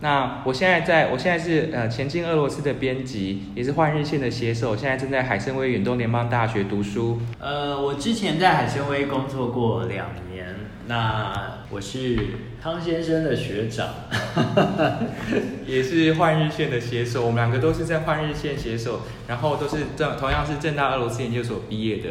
那我现在在，我现在是呃前进俄罗斯的编辑，也是换日线的写手，现在正在海参崴远东联邦大学读书。呃，我之前在海参崴工作过两年，那我是汤先生的学长，也是幻日线的写手，我们两个都是在幻日线写手，然后都是正同样是正大俄罗斯研究所毕业的。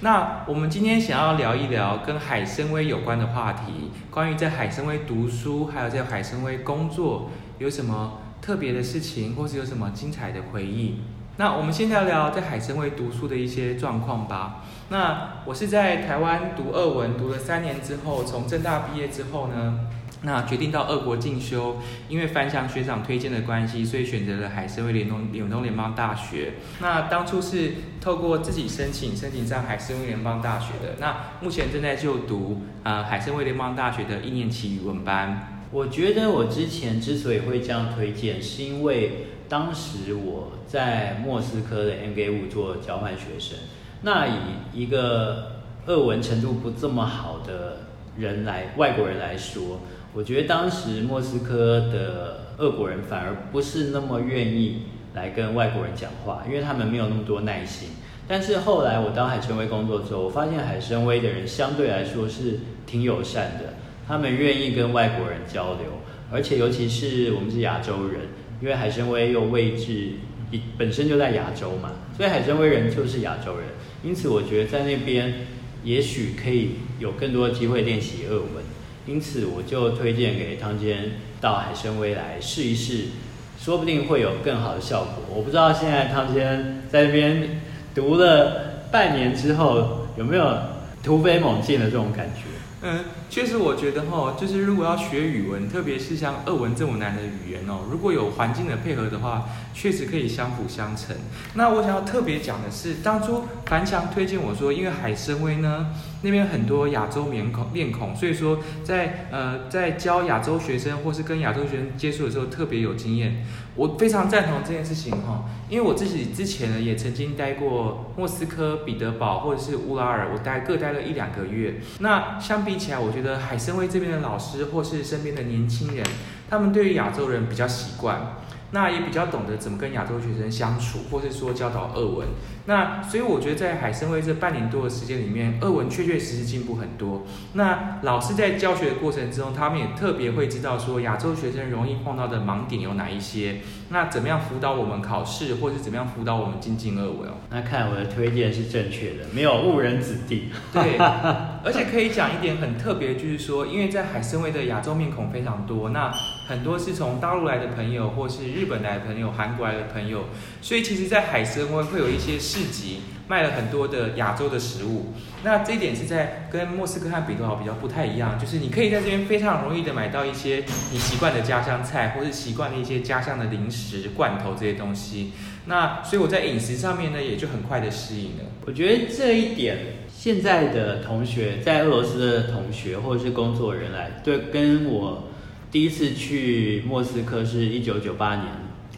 那我们今天想要聊一聊跟海参崴有关的话题，关于在海参崴读书，还有在海参崴工作，有什么特别的事情，或是有什么精彩的回忆？那我们先聊聊在海参崴读书的一些状况吧。那我是在台湾读二文，读了三年之后，从正大毕业之后呢？那决定到俄国进修，因为樊翔学长推荐的关系，所以选择了海参崴联东远东联邦大学。那当初是透过自己申请，申请上海参崴联邦大学的。那目前正在就读啊海参崴联邦大学的一年期语文班。我觉得我之前之所以会这样推荐，是因为当时我在莫斯科的 M G 五做交换学生。那以一个俄文程度不这么好的人来外国人来说。我觉得当时莫斯科的俄国人反而不是那么愿意来跟外国人讲话，因为他们没有那么多耐心。但是后来我到海参崴工作之后，我发现海参崴的人相对来说是挺友善的，他们愿意跟外国人交流，而且尤其是我们是亚洲人，因为海参崴又位置本身就在亚洲嘛，所以海参崴人就是亚洲人，因此我觉得在那边也许可以有更多的机会练习俄文。因此，我就推荐给汤坚到海参崴来试一试，说不定会有更好的效果。我不知道现在汤坚在那边读了半年之后，有没有突飞猛进的这种感觉？嗯，确实，我觉得哈，就是如果要学语文，特别是像俄文这么难的语言哦，如果有环境的配合的话，确实可以相辅相成。那我想要特别讲的是，当初樊强推荐我说，因为海参崴呢。那边很多亚洲面孔面孔，所以说在呃在教亚洲学生或是跟亚洲学生接触的时候特别有经验。我非常赞同这件事情哈，因为我自己之前呢也曾经待过莫斯科、彼得堡或者是乌拉尔，我待各待了一两个月。那相比起来，我觉得海参崴这边的老师或是身边的年轻人，他们对于亚洲人比较习惯。那也比较懂得怎么跟亚洲学生相处，或是说教导俄文。那所以我觉得在海参崴这半年多的时间里面，俄文确确实实进步很多。那老师在教学的过程之中，他们也特别会知道说亚洲学生容易碰到的盲点有哪一些。那怎么样辅导我们考试，或是怎么样辅导我们精进俄文？那看我的推荐是正确的，没有误人子弟。对，而且可以讲一点很特别，就是说，因为在海参崴的亚洲面孔非常多，那很多是从大陆来的朋友，或是日本来的朋友、韩国来的朋友，所以其实，在海参崴会有一些市集。卖了很多的亚洲的食物，那这一点是在跟莫斯科和彼得堡比较不太一样，就是你可以在这边非常容易的买到一些你习惯的家乡菜，或是习惯的一些家乡的零食、罐头这些东西。那所以我在饮食上面呢，也就很快的适应了。我觉得这一点，现在的同学在俄罗斯的同学或者是工作人来，对，跟我第一次去莫斯科是一九九八年，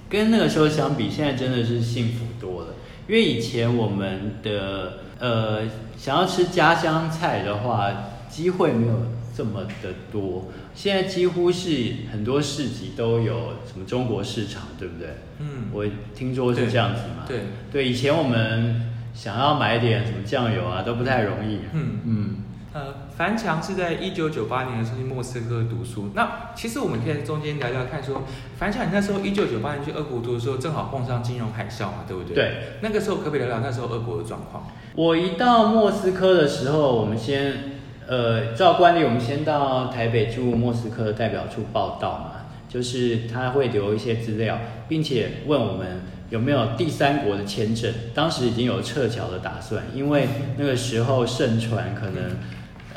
跟那个时候相比，现在真的是幸福多了。因为以前我们的呃想要吃家乡菜的话，机会没有这么的多。现在几乎是很多市集都有什么中国市场，对不对？嗯，我听说是这样子嘛。对对，以前我们想要买点什么酱油啊，都不太容易。嗯嗯。呃，樊强是在一九九八年的时候去莫斯科读书。那其实我们可以在中间聊聊看，说樊强你那时候一九九八年去俄国读的时候，正好碰上金融海啸嘛，对不对？对。那个时候可不可以聊聊那时候俄国的状况？我一到莫斯科的时候，我们先呃照惯例，我们先到台北驻莫斯科的代表处报道嘛，就是他会留一些资料，并且问我们有没有第三国的签证。当时已经有撤侨的打算，因为那个时候盛传可能。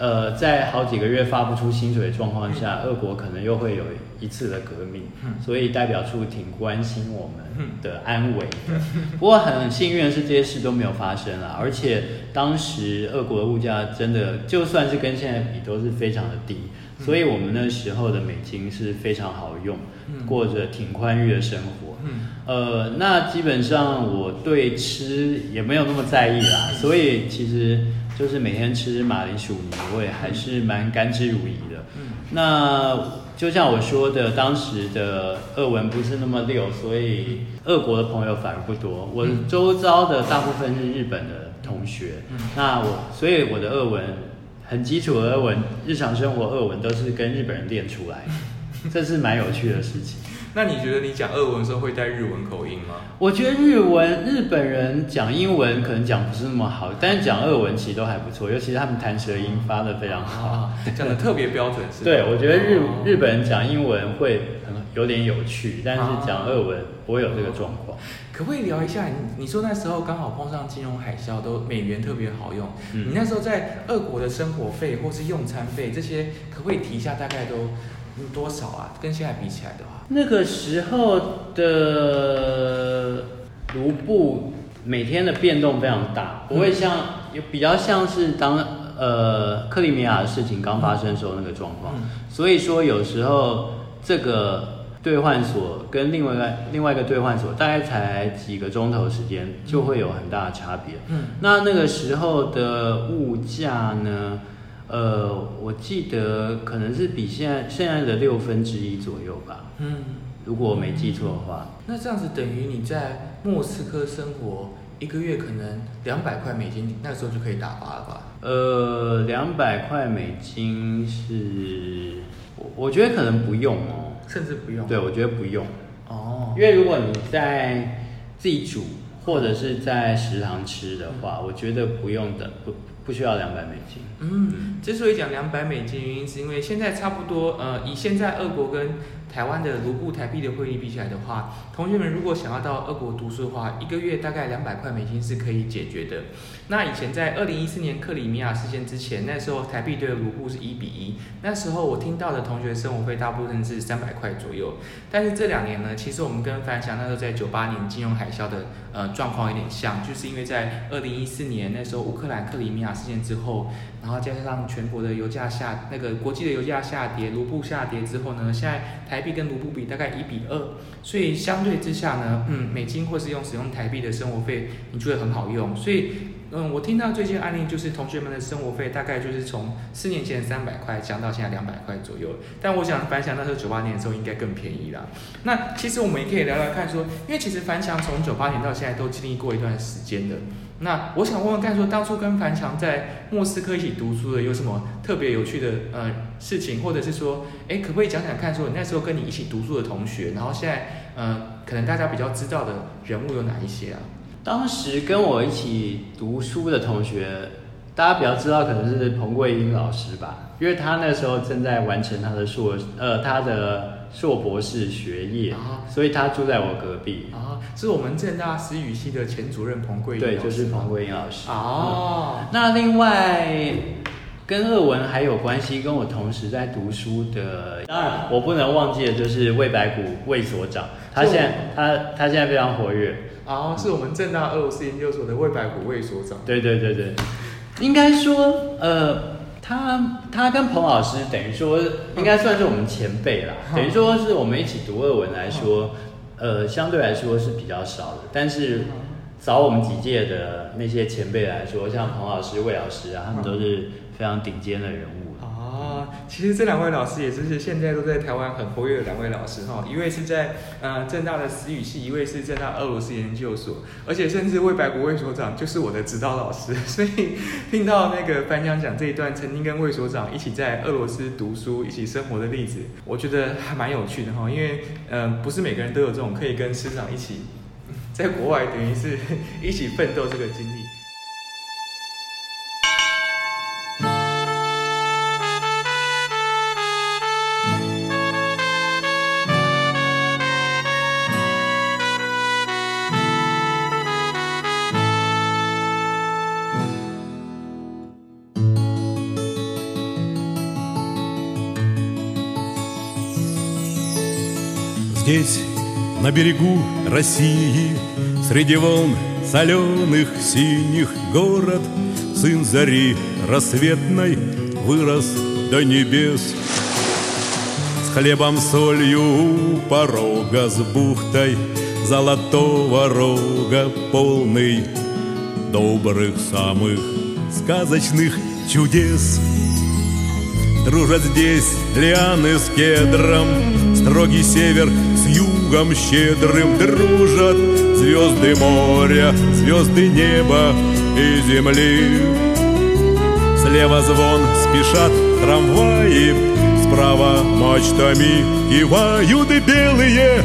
呃，在好几个月发不出薪水的状况下，俄国可能又会有一次的革命，嗯。所以代表处挺关心我们嗯。的安危的。不过很幸运的是，这些事都没有发生啊，而且当时俄国的物价真的就算是跟现在比都是非常的低，嗯。所以我们那时候的美金是非常好用，嗯。过着挺宽裕的生活。嗯。呃，那基本上我对吃也没有那么在意啦，所以其实就是每天吃马铃薯泥，我也还是蛮甘之如饴的。嗯那就像我说的，当时的俄文不是那么溜，所以俄国的朋友反而不多。我嗯周遭的大部分是日本的同学，嗯那我所以我的俄文很基础的俄文，日常生活俄文都是跟日本人练出来的，这是蛮有趣的事情。那你觉得你讲俄文的时候会带日文口音吗？我觉得日文日本人讲英文可能讲不是那么好，但是讲俄文其实都还不错，尤其是他们弹舌音发的非常好。啊，讲的特别标准是？对，我觉得日哦日本人讲英文会很有点有趣，但是讲俄文不会有这个状况。可不可以聊一下你？你说那时候刚好碰上金融海啸，都美元特别好用。嗯你那时候在俄国的生活费或是用餐费这些，可不可以提一下？大概都嗯多少啊？跟现在比起来的话，那个时候的卢布每天的变动非常大，不会像有比较像是当呃克里米亚的事情刚发生的时候那个状况。嗯所以说有时候这个兑换所跟另外一个另外一个兑换所大概才几个钟头时间，就会有很大的差别。嗯那那个时候的物价呢？呃，我记得可能是比现在现在的六分之一左右吧，嗯，如果我没记错的话。那这样子等于你在莫斯科生活一个月可能两百块美金，那时候就可以打发了吧？呃，两百块美金是，我我觉得可能不用哦。甚至不用。对，我觉得不用，哦因，为如果你在自己煮或者是在食堂吃的话，我觉得不用的，不不需要两百美金。嗯，之所以讲两百美金，原因是因为现在差不多，呃，以现在俄国跟台湾的卢布台币的汇率比起来的话，同学们如果想要到俄国读书的话，一个月大概两百块美金是可以解决的。那以前在二零一四年克里米亚事件之前，那时候台币对卢布是一比一，那时候我听到的同学生活费大部分是三百块左右。但是这两年呢，其实我们跟樊翔那时候在九八年金融海啸的呃状况有点像，就是因为在二零一四年那时候乌克兰克里米亚事件之后，然后加上全国的油价下那个国际的油价下跌，卢布下跌之后呢，现在台台币跟卢布比大概一比二，所以相对之下呢，嗯，美金或是用使用台币的生活费，你觉得很好用，所以。嗯，我听到最近案例就是同学们的生活费大概就是从四年前三百块降到现在两百块左右，但我想樊翔那时候九八年的时候应该更便宜啦。那其实我们也可以聊聊看说，因为其实樊翔从九八年到现在都经历过一段时间的。那我想问问看说，当初跟樊强在莫斯科一起读书的有什么特别有趣的呃事情，或者是说，哎，可不可以讲讲看说你那时候跟你一起读书的同学，然后现在呃可能大家比较知道的人物有哪一些啊？当时跟我一起读书的同学，大家比较知道可能是彭桂英老师吧，因为他那时候正在完成他的硕呃他的硕博士学业，啊所以他住在我隔壁。啊，是我们正大私语系的前主任彭桂英对，老师就是彭桂英老师。哦，那另外跟二文还有关系，跟我同时在读书的，当然我不能忘记的就是魏白骨魏所长，他现在他他现在非常活跃。哦，是我们正大俄罗斯研究所的魏白古魏所长。对对对对，应该说，呃，他他跟彭老师等于说应该算是我们前辈啦，嗯。等于说是我们一起读二文来说，呃，相对来说是比较少的，但是找我们几届的那些前辈来说，像彭老师、魏老师啊，他们都是非常顶尖的人物。哦，其实这两位老师也就是现在都在台湾很活跃的两位老师哈，一位是在呃正大的思语系，一位是正大俄罗斯研究所，而且甚至魏白国魏所长就是我的指导老师，所以听到那个颁奖讲这一段曾经跟魏所长一起在俄罗斯读书、一起生活的例子，我觉得还蛮有趣的哈，因为嗯、呃不是每个人都有这种可以跟师长一起在国外等于是 一起奋斗这个经历。Здесь, на берегу России, Среди волн соленых синих город, Сын зари рассветной вырос до небес. С хлебом, солью у порога, с бухтой Золотого рога полный Добрых самых сказочных чудес. Дружат здесь лианы с кедром, Строгий север югом щедрым Дружат звезды моря, звезды неба и земли. Слева звон спешат трамваи, Справа мачтами кивают белые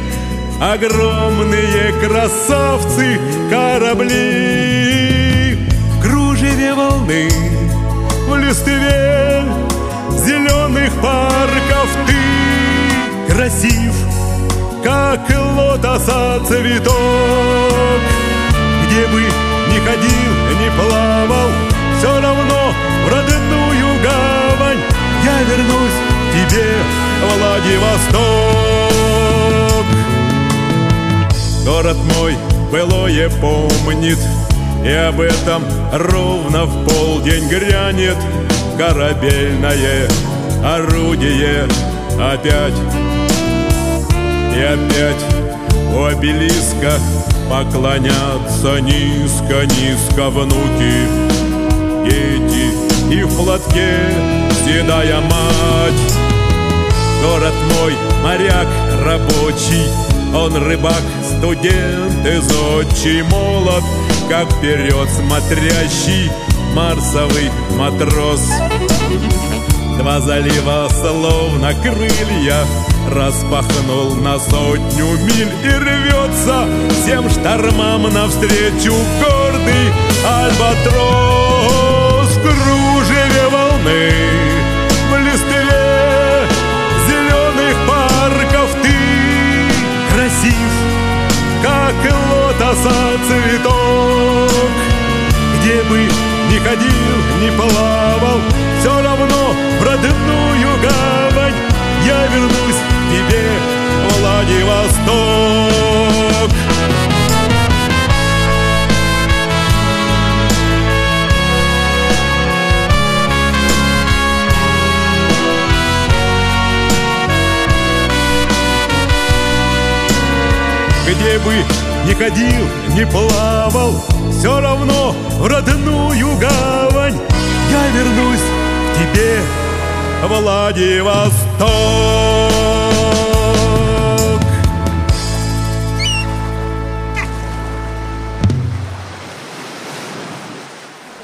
Огромные красавцы корабли В кружеве волны, в листве зеленых парков Ты красив, как лотоса цветок. Где бы ни ходил, ни плавал Все равно в родную гавань Я вернусь к тебе, Владивосток. Город мой былое помнит И об этом ровно в полдень грянет. Корабельное орудие опять И опять у обелиска Поклонятся низко-низко внуки. Дети и в платке седая мать. Город мой, моряк рабочий Он рыбак, студент и зодчий Молод, как вперед смотрящий Марсовый матрос Два залива словно крылья Распахнул на сотню миль И рвется всем штормам Навстречу гордый альбатрос. В кружеве волны В листве зеленых парков Ты красив, как лотоса цветок. Где бы ни ходил, ни плавал Все равно в родную гавань Я вернусь к тебе, Владивосток Где бы ни ходил, ни плавал Все равно в родную гавань Я вернусь тебе, Владивосток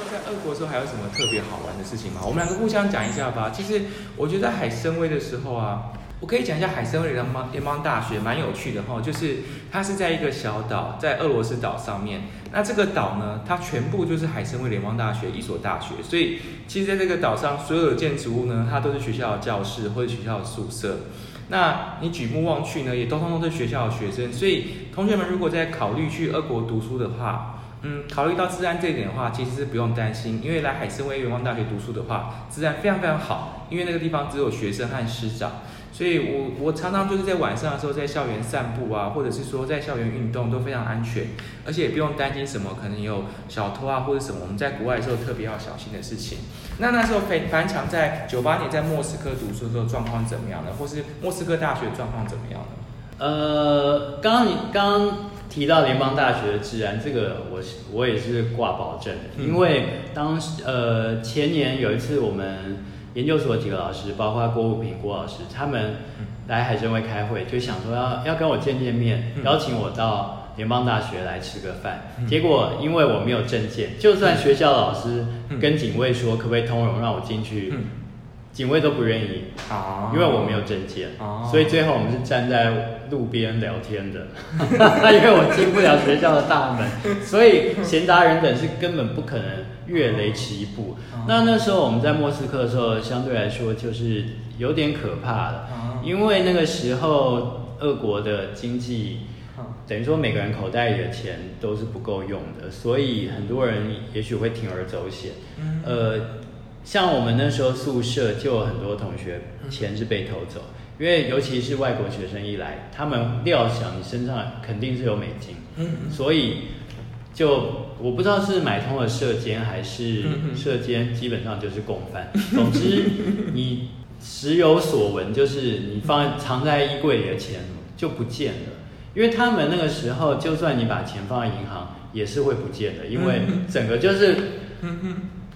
在俄国的时候还有什么特别好玩的事情吗？我们两个互相讲一下吧。其实我觉得在海参崴的时候啊， 我可以讲一下海参崴联邦联邦大学，蛮有趣的哈。就是它是在一个小岛，在俄罗斯岛上面。那这个岛呢，它全部就是海参崴联邦大学一所大学。所以其实在这个岛上，所有的建筑物呢，它都是学校的教室或者学校的宿舍。那你举目望去呢，也都通通是学校的学生。所以同学们如果在考虑去俄国读书的话，嗯，考虑到治安这一点的话，其实是不用担心，因为来海参崴联邦大学读书的话，治安非常非常好，因为那个地方只有学生和师长，所以我我常常就是在晚上的时候在校园散步啊，或者是说在校园运动都非常安全，而且也不用担心什么可能有小偷啊或者什么我们在国外的时候特别要小心的事情。那那时候樊樊强在九八年在莫斯科读书的时候状况怎么样呢？或是莫斯科大学状况怎么样呢？呃，刚刚你刚刚提到联邦大学的治安，这个我是我也是挂保证因为当时呃前年有一次我们研究所几个老师，包括郭武平郭老师，他们来海参崴开会，就想说要要跟我见见面，嗯。邀请我到联邦大学来吃个饭。嗯。结果因为我没有证件，就算学校老师嗯。跟警卫说可不可以通融让我进去，嗯。警卫都不愿意。啊。因为我没有证件，哦所以最后我们是站在路边聊天的，因为我进不了学校的大门，所以闲杂人等是根本不可能越雷池一步。哦。那那时候我们在莫斯科的时候，相对来说就是有点可怕的，哦。因为那个时候俄国的经济等于说每个人口袋里的钱都是不够用的，所以很多人也许会铤而走险。嗯。呃，像我们那时候宿舍就有很多同学钱是被偷走，因为尤其是外国学生一来，他们料想你身上肯定是有美金，嗯。所以就我不知道是买通了射监还是嗯嗯射监，基本上就是共犯。总之，你时有所闻，就是你放藏在衣柜里的钱就不见了，因为他们那个时候，就算你把钱放在银行，也是会不见的，因为整个就是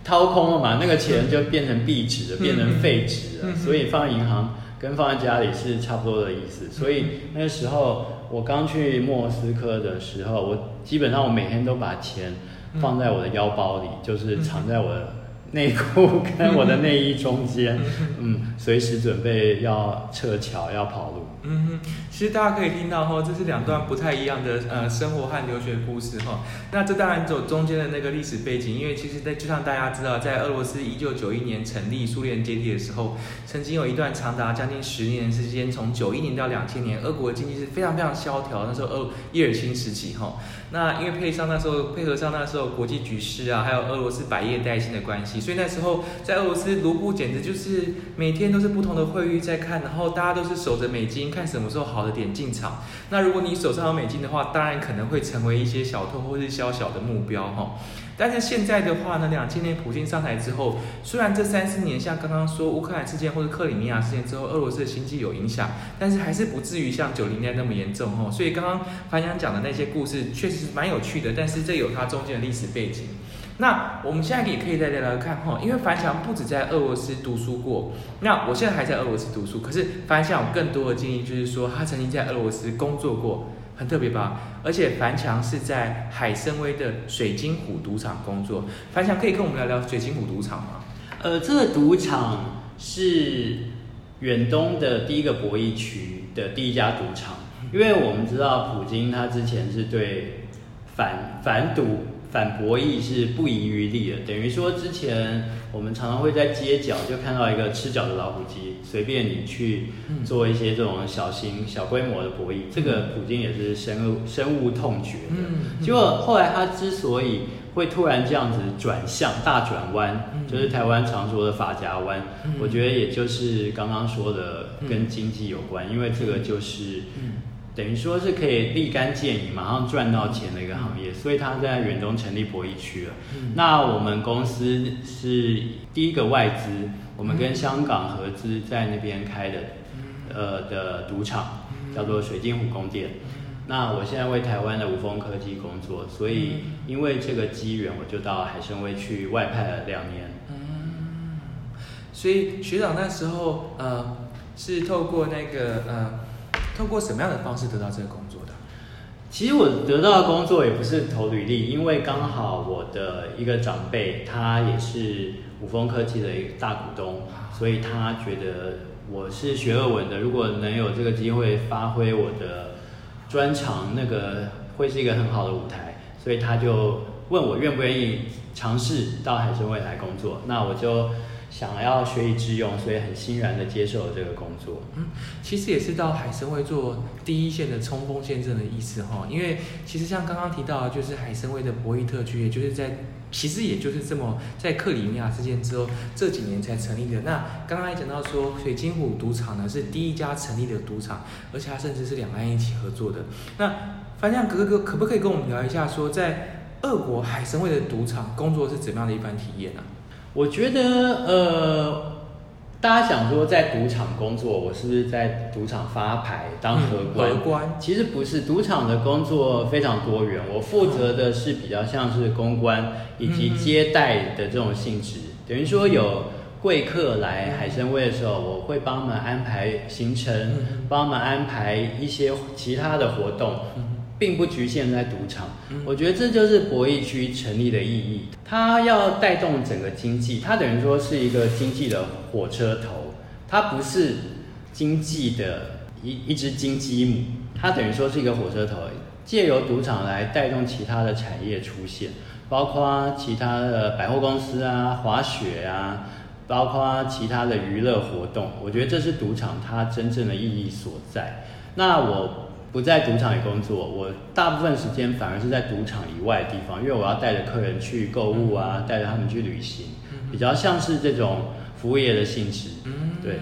掏空了嘛，那个钱就变成币值了，嗯变成废纸了，嗯所以放在银行跟放在家里是差不多的意思。所以那个时候我刚去莫斯科的时候，我基本上我每天都把钱放在我的腰包里，就是藏在我的内裤跟我的内衣中间，嗯，随时准备要撤侨要跑路。嗯哼，其实大家可以听到哈，这是两段不太一样的呃生活和留学故事哈。那这当然走中间的那个历史背景，因为其实在就像大家知道，在俄罗斯一九九一年成立苏联解体的时候，曾经有一段长达将近十年的时间，从九一年到两千年，俄国的经济是非常非常萧条。那时候俄叶尔钦时期哈，那因为配上那时候配合上那时候国际局势啊，还有俄罗斯百业待兴的关系，所以那时候在俄罗斯卢布简直就是每天都是不同的汇率在看，然后大家都是守着美金，看什么时候好的点进场。那如果你手上有美金的话，当然可能会成为一些小偷或是小小的目标哈。但是现在的话呢，两千年普京上台之后，虽然这三四年像刚刚说乌克兰事件或者克里米亚事件之后，俄罗斯的经济有影响，但是还是不至于像九零年代那么严重哈。所以刚刚樊阳讲的那些故事确实蛮有趣的，但是这有它中间的历史背景。那我们现在也可以再聊聊看哈，因为樊翔不止在俄罗斯读书过，那我现在还在俄罗斯读书，可是樊翔有更多的经历，就是说他曾经在俄罗斯工作过，很特别吧？而且樊强是在海参崴的水晶湖赌场工作，樊翔可以跟我们聊聊水晶湖赌场吗？呃，这个赌场是远东的第一个博弈区的第一家赌场，因为我们知道普京他之前是对反反赌、反博弈是不遗余力的，等于说之前我们常常会在街角就看到一个吃脚的老虎机，随便你去做一些这种小型、小规模的博弈，这个普京也是深恶深恶痛绝的。嗯结果后来他之所以会突然这样子转向大转弯，嗯。就是台湾常说的法夹弯，嗯。我觉得也就是刚刚说的跟经济有关，因为这个就是嗯等于说是可以立竿见影，马上赚到钱的一个行业，所以他在远东成立博弈区了。嗯那我们公司是第一个外资，我们跟香港合资在那边开的，呃的赌场，叫做水晶湖宫殿。那我现在为台湾的无峰科技工作，所以因为这个机缘，我就到海参崴去外派了两年。嗯，所以学长那时候呃是透过那个呃透过什么样的方式得到这个工作的？其实我得到的工作也不是投履历，因为刚好我的一个长辈，他也是五峰科技的一个大股东，所以他觉得我是学俄文的，如果能有这个机会发挥我的专长，那个会是一个很好的舞台，所以他就问我愿不愿意尝试到海参崴来工作，那我就想要学以致用，所以很欣然的接受了这个工作。嗯其实也是到海参崴做第一线的冲锋陷阵的意思哈，因为其实像刚刚提到，就是海参崴的博弈特区，也就是在其实也就是这么在克里米亚事件之后这几年才成立的。那刚刚也讲到说，水晶湖赌场呢是第一家成立的赌场，而且它甚至是两岸一起合作的。那樊亮哥哥可不可以跟我们聊一下说，在俄国海参崴的赌场工作是怎么样的一番体验呢、我觉得，呃，大家想说在赌场工作，我是不是在赌场发牌当荷官？荷官其实不是，赌场的工作非常多元，我负责的是比较像是公关以及接待的这种性质，等于说有。贵客来海参崴的时候，我会帮他们安排行程，嗯帮他们安排一些其他的活动，并不局限在赌场。我觉得这就是博弈区成立的意义，它要带动整个经济，它等于说是一个经济的火车头，它不是经济的一一只金鸡母，它等于说是一个火车头，借由赌场来带动其他的产业出现，包括其他的百货公司啊、滑雪啊。包括其他的娱乐活动，我觉得这是赌场它真正的意义所在。那我不在赌场里工作，我大部分时间反而是在赌场以外的地方，因为我要带着客人去购物啊，带着他们去旅行，比较像是这种服务业的性质。对。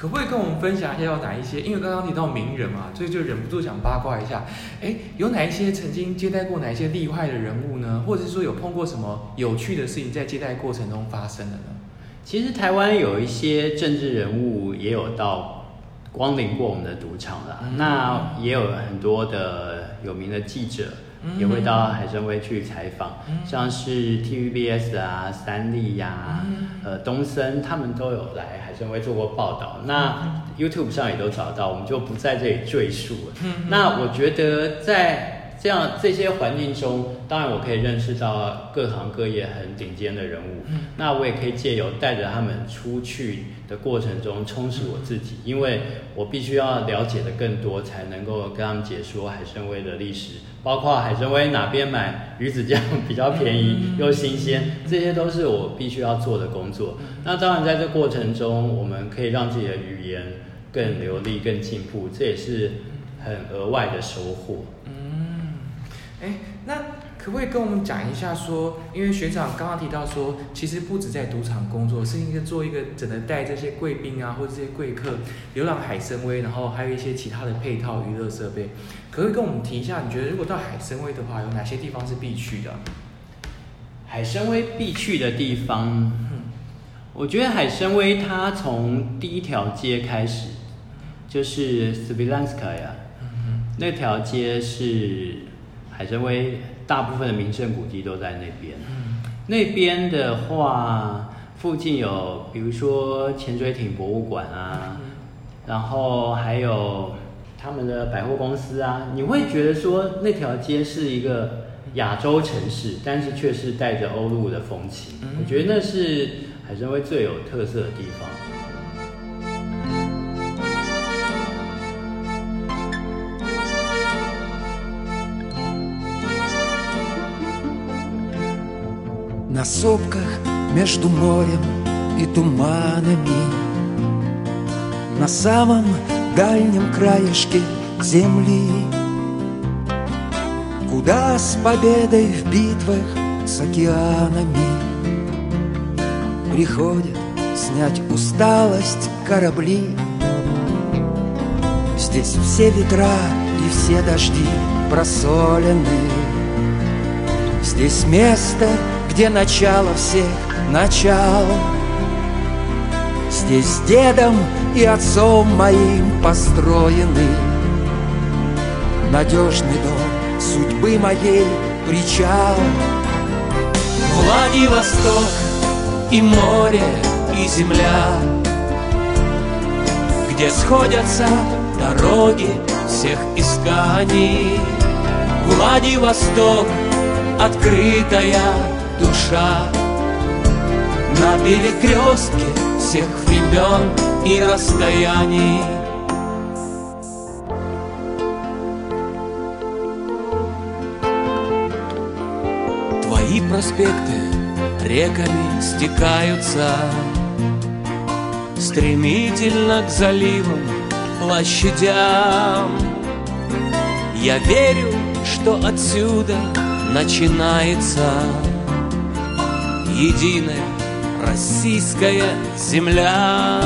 可不可以跟我们分享一下有哪一些？因为刚刚提到名人嘛，所以就忍不住想八卦一下。哎，有哪一些曾经接待过哪一些厉害的人物呢？或者是说有碰过什么有趣的事情在接待过程中发生的呢？其实台湾有一些政治人物也有到光临过我们的赌场了，嗯那也有很多的有名的记者。也会到海参崴去采访，嗯像是 TVBS 啊、三立呀、嗯呃东森，他们都有来海参崴做过报道。那 YouTube 上也都找到，我们就不在这里赘述了。嗯那我觉得在这样这些环境中，当然我可以认识到各行各业很顶尖的人物。嗯那我也可以借由带着他们出去的过程中充实我自己，因为我必须要了解的更多，才能够跟他们解说海参崴的历史，包括海参崴哪边买鱼子酱比较便宜又新鲜，这些都是我必须要做的工作。那当然在这过程中，我们可以让自己的语言更流利、更进步，这也是很额外的收获。嗯，哎，那可不可以跟我们讲一下说，因为学长刚刚提到说，其实不止在赌场工作，是一个做一个只能带这些贵宾啊，或者这些贵客游览海参崴，然后还有一些其他的配套娱乐设备，可不可以跟我们提一下？你觉得如果到海参崴的话，有哪些地方是必去的？海参崴必去的地方，嗯我觉得海参崴它从第一条街开始，就是 s v i l a n s k a y a 嗯那条街是海参崴大部分的名胜古迹都在那边。嗯那边的话，附近有比如说潜水艇博物馆啊，然后还有他们的百货公司啊，你会觉得说那条街是一个亚洲城市，但是却是带着欧陆的风情。嗯我觉得那是海参崴最有特色的地方。На сопках между морем и туманами. На самом дальнем краешке земли Куда с победой в битвах с океанами Приходят снять усталость корабли. Здесь все ветра и все дожди просолены. Здесь место, где начало всех начал. Здесь дедом и отцом моим построены. Надежный дом судьбы моей причал. Владивосток и море, и земля Где сходятся дороги всех исканий Владивосток открытая душа. На перекрестке всех времен и расстояний. Твои проспекты реками стекаются. Стремительно к заливам, площадям. Я верю, что отсюда начинается Единая российская земля.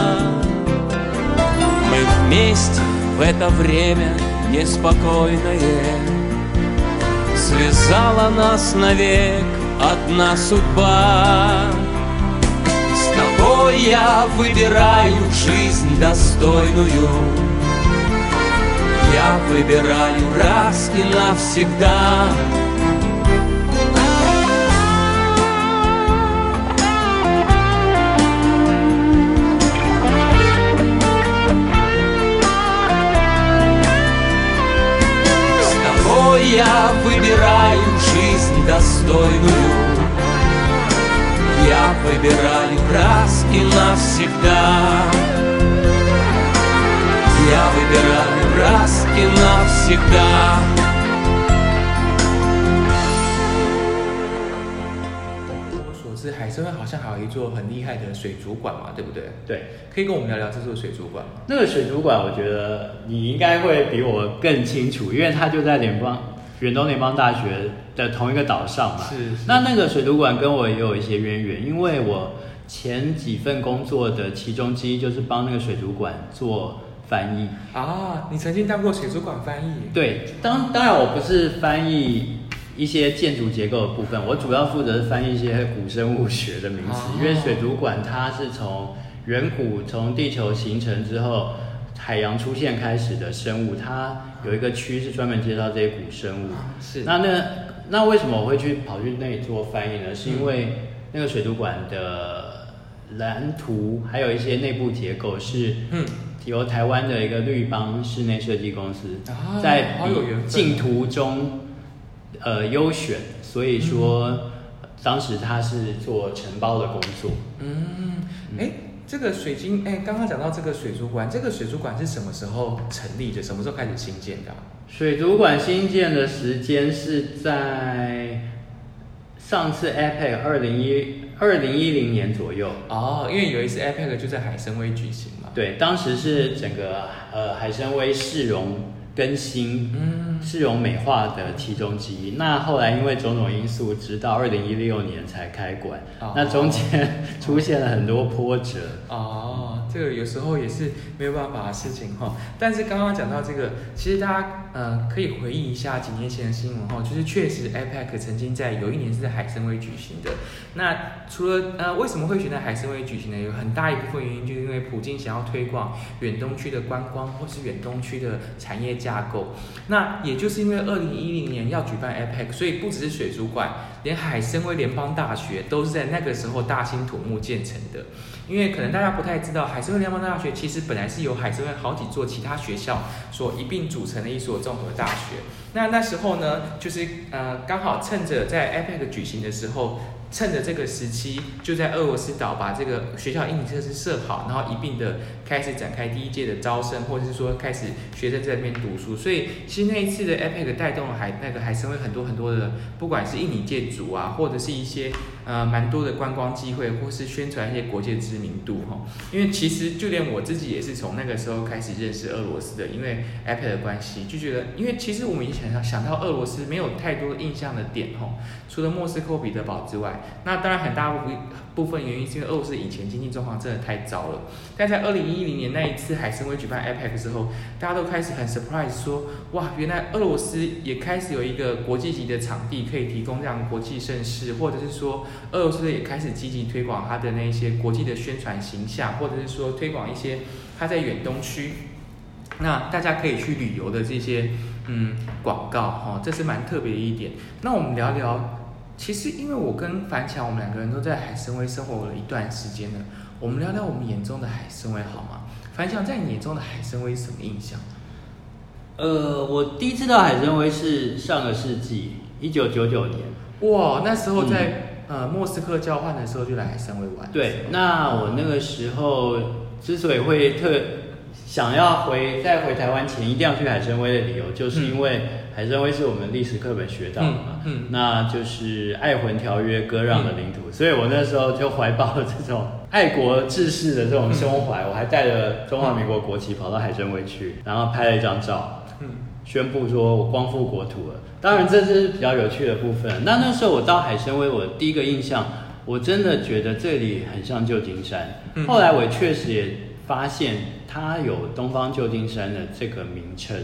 Мы вместе в это время неспокойное. Связала нас навек одна судьба. С тобой я выбираю жизнь достойную. Я выбираю раз и навсегда жизнь достойную Я выбираю раз и навсегда Я выбираю раз и навсегда 我所知，海参崴好像还有一座很厉害的水族馆嘛，对不对？对，可以跟我们聊聊这座水族馆吗？那个水族馆，我觉得你应该会比我更清楚，因为它就在联邦 远东联邦大学的同一个岛上嘛。是是那那个水族馆跟我也有一些渊源，因为我前几份工作的其中之一就是帮那个水族馆做翻译。啊，你曾经当过水族馆翻译？对，当当然我不是翻译一些建筑结构的部分，我主要负责是翻译一些古生物学的名词，哦因为水族馆它是从远古从地球形成之后。海洋出现开始的生物，它有一个区是专门介绍这些古生物。是。那那那为什么我会去跑去那里做翻译呢？是因为那个水族馆的蓝图还有一些内部结构是嗯。由台湾的一个绿邦室内设计公司啊在竞图中呃优选，所以说当时他是做承包的工作。嗯，哎，这个水晶，哎，刚刚讲到这个水族馆，这个水族馆是什么时候成立的？什么时候开始兴建的啊、水族馆新建的时间是在上次 APEC 二零一二零一零年左右。哦，因为有一次 APEC 就在海参崴举行嘛。对，当时是整个呃海参崴市容更新、嗯，市容美化的其中之一。那后来因为种种因素，直到二零一六年才开馆。哦那中间出现了很多波折。哦，这个有时候也是没有办法的事情哈。但是刚刚讲到这个，其实大家呃可以回忆一下几年前的新闻哈，就是确实 APEC 曾经在有一年是在海参崴举行的。那除了呃为什么会选在海参崴举行呢？有很大一部分原因就是因为普京想要推广远东区的观光或是远东区的产业架构。那也就是因为二零一零年要举办 APEC，所以不只是水族馆，连海参崴联邦大学都是在那个时候大兴土木建成的。因为可能大家不太知道，海参崴联邦大学其实本来是由海参崴好几座其他学校所一并组成的一所综合大学。那那时候呢，就是呃刚好趁着在 APEC 举行的时候，趁着这个时期，就在俄罗斯岛把这个学校硬体设施设好，然后一并的开始展开第一届的招生，或者是说开始学生在那边读书。所以其实那一次的 APEC 带动了海那个海参崴很多很多的，不管是印尼建筑啊，或者是一些呃蛮多的观光机会，或是宣传一些国际知名度哈。因为其实就连我自己也是从那个时候开始认识俄罗斯的，因为 APEC 的关系，就觉得因为其实我们以前想想到俄罗斯没有太多印象的点哈，除了莫斯科、彼得堡之外，那当然很大部分部分原因是因为俄罗斯以前经济状况真的太糟了。但在二零一零年那一次海参崴举办 APEC 之后，大家都开始很 surprise 说，哇，原来俄罗斯也开始有一个国际级的场地可以提供这样国际盛事，或者是说俄罗斯也开始积极推广它的那些国际的宣传形象，或者是说推广一些它在远东区，那大家可以去旅游的这些嗯广告哈、这是蛮特别的一点。那我们聊聊。其实，因为我跟樊强，我们两个人都在海参崴生活了一段时间了，我们聊聊我们眼中的海参崴好吗？樊强，在你眼中的海参崴什么印象？呃，我第一次到海参崴是上个世纪一九九九年。哇，那时候在、呃莫斯科交换的时候就来海参崴玩。对，那我那个时候之所以会特想要回在回台湾前一定要去海参崴的理由，就是因为海参崴是我们历史课本学到的嘛，嗯嗯那就是爱魂条约割让的领土，所以我那时候就怀抱了这种爱国志士的这种胸怀，我还带着中华民国国旗跑到海参崴去，然后拍了一张照，嗯。宣布说我光复国土了。当然，这是比较有趣的部分。那那时候我到海参崴，我第一个印象，我真的觉得这里很像旧金山。嗯。后来我确实也发现它有东方旧金山的这个名称，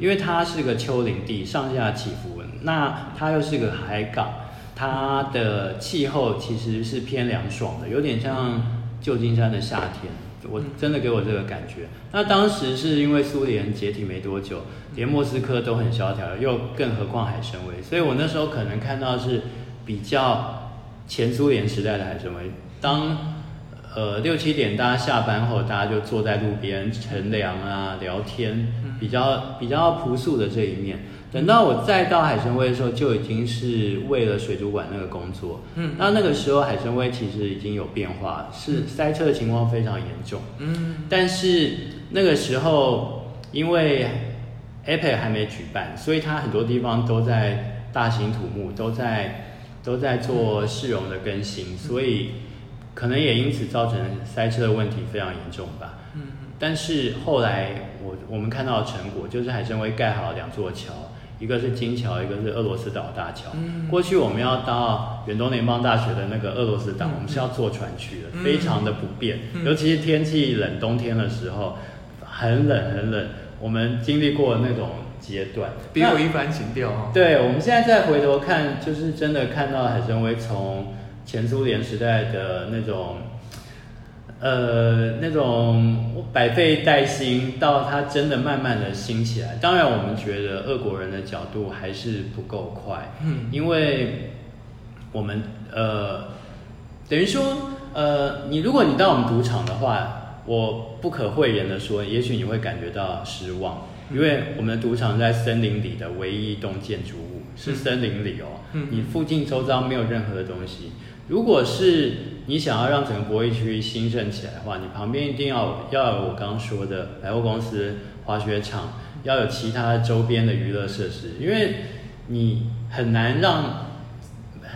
因为它是个丘陵地，上下起伏。那它又是个海港，它的气候其实是偏凉爽的，有点像旧金山的夏天。我真的给我这个感觉。那当时是因为苏联解体没多久，连莫斯科都很萧条，又更何况海参崴，所以我那时候可能看到是比较前苏联时代的海参崴。当呃六七点大家下班后，大家就坐在路边乘凉啊、聊天，比较比较朴素的这一面。等到我再到海参崴的时候，就已经是为了水族馆那个工作。嗯那那个时候海参崴其实已经有变化，是塞车的情况非常严重。嗯但是那个时候，因为 APEC 还没举办，所以它很多地方都在大兴土木，都在都在做市容的更新，所以可能也因此造成塞车的问题非常严重吧。嗯但是后来我我们看到的成果就是海参崴盖好了两座桥，一个是金桥，一个是俄罗斯岛大桥。嗯过去我们要到远东联邦大学的那个俄罗斯岛，嗯我们是要坐船去的，嗯非常的不便，嗯尤其是天气冷，冬天的时候很冷很冷，我们经历过那种阶段。别有一番情调哈。对，我们现在再回头看，就是真的看到海参崴从前苏联时代的那种，呃，那种百废待兴，到它真的慢慢的兴起来。当然，我们觉得俄国人的角度还是不够快，嗯。因为我们呃，等于说，呃，你如果你到我们赌场的话，我不可讳言的说，也许你会感觉到失望，因为我们的赌场在森林里的唯一一栋建筑物是森林里哦，嗯。你附近周遭没有任何的东西。如果是你想要让整个博弈区兴盛起来的话，你旁边一定要要有我刚刚说的百货公司、滑雪场，要有其他周边的娱乐设施，因为你很难让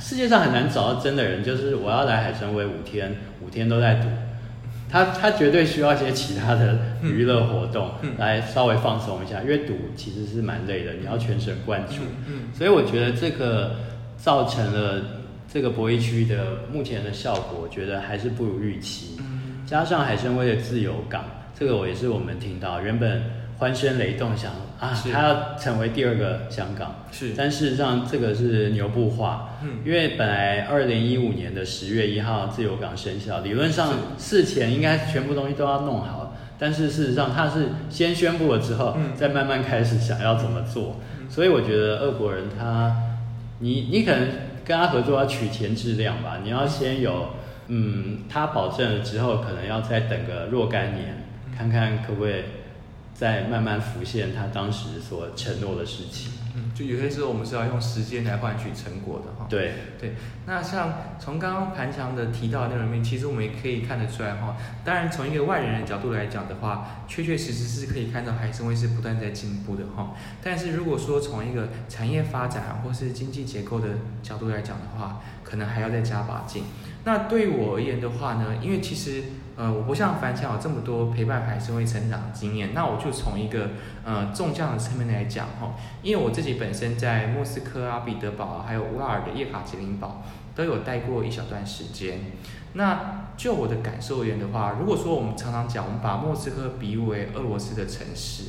世界上很难找到真的人，就是我要来海参崴五天，五天都在赌。他他绝对需要一些其他的娱乐活动嗯来稍微放松一下，因为赌其实是蛮累的，你要全神贯注。嗯所以我觉得这个造成了这个博弈区的目前的效果，我觉得还是不如预期。嗯。加上海参崴的自由港，这个我也是我们听到，原本欢声雷动想啊，是。它要成为第二个香港，是。但事实上这个是牛步化，嗯。因为本来二零一五年的十月一号自由港生效，理论上事前应该全部东西都要弄好，但是事实上它是先宣布了之后，嗯。再慢慢开始想要怎么做，所以我觉得俄国人他，你你可能跟他合作要取钱质量吧，你要先有，嗯，他保证了之后，可能要再等个若干年，看看可不可以再慢慢浮现他当时所承诺的事情。嗯，就有些时候我们是要用时间来换取成果的哈。对，对，那像从刚刚盘强的提到的内容里面，其实我们也可以看得出来哈。当然，从一个外人的角度来讲的话，确确实实是可以看到海参崴是不断在进步的哈。但是如果说从一个产业发展或是经济结构的角度来讲的话，可能还要再加把劲。那对于我而言的话呢，因为其实呃我不像樊强有这么多陪伴海参崴成长经验，那我就从一个呃纵向的层面来讲哈，因为我自己本身在莫斯科啊、彼得堡啊，还有乌拉尔的叶卡捷琳堡都有待过一小段时间。那就我的感受而言的话，如果说我们常常讲，我们把莫斯科比喻为俄罗斯的城市，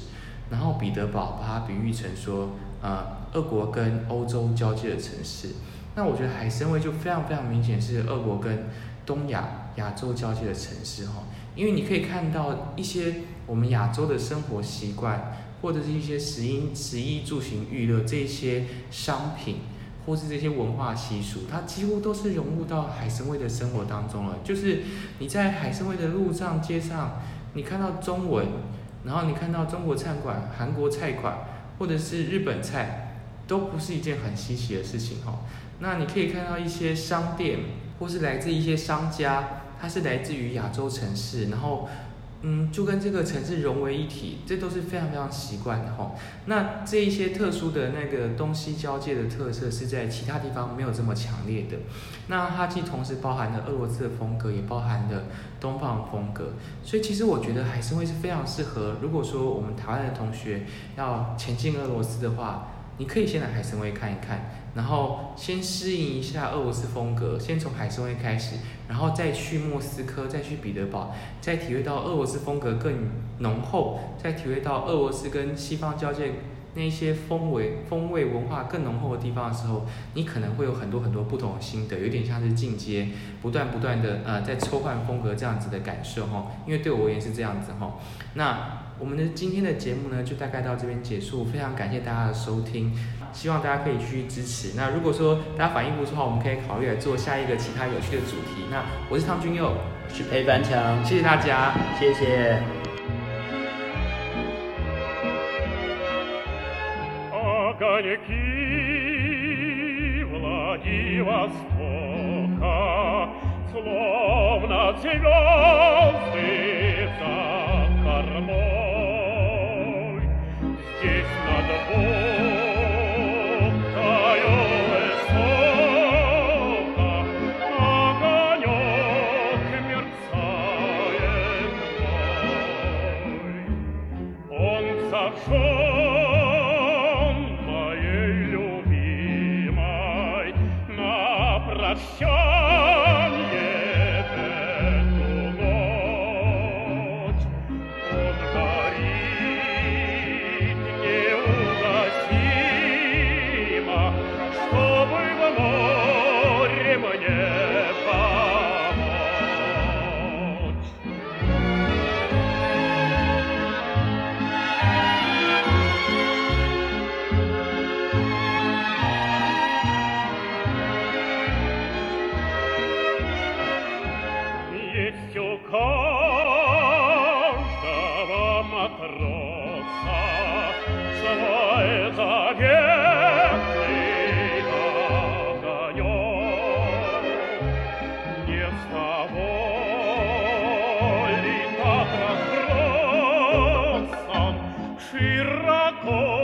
然后彼得堡把它比喻成说，呃，俄国跟欧洲交界的城市。那我觉得海参崴就非常非常明显是俄国跟东亚、亚洲交界的城市哈，因为你可以看到一些我们亚洲的生活习惯，或者是一些食衣、食衣住行、娱乐这些商品，或是这些文化习俗，它几乎都是融入到海参崴的生活当中了。就是你在海参崴的路上、街上，你看到中文，然后你看到中国餐馆、韩国菜馆，或者是日本菜，都不是一件很稀奇的事情哈。那你可以看到一些商店，或是来自一些商家，它是来自于亚洲城市，然后，嗯，就跟这个城市融为一体，这都是非常非常习惯的哈。那这一些特殊的那个东西交界的特色，是在其他地方没有这么强烈的。那它既同时包含了俄罗斯的风格，也包含了东方风格，所以其实我觉得海参崴是非常适合，如果说我们台湾的同学要前进俄罗斯的话，你可以先来海参崴看一看。然后先适应一下俄罗斯风格，先从海参崴开始，然后再去莫斯科，再去彼得堡，再体会到俄罗斯风格更浓厚，再体会到俄罗斯跟西方交界那些风味、风味文化更浓厚的地方的时候，你可能会有很多很多不同的心得，有点像是进阶，不断不断的呃在抽换风格这样子的感受哈。因为对我而言是这样子哈。那我们的今天的节目呢，就大概到这边结束，非常感谢大家的收听。希望大家可以继续支持。那如果说大家反应不错的话，我们可以考虑来做下一个其他有趣的主题。那我是汤君佑，我是裴凡强，谢谢大家。谢谢。 огоньки Владивостока, словно звезды за кормой. Здесь над водою terra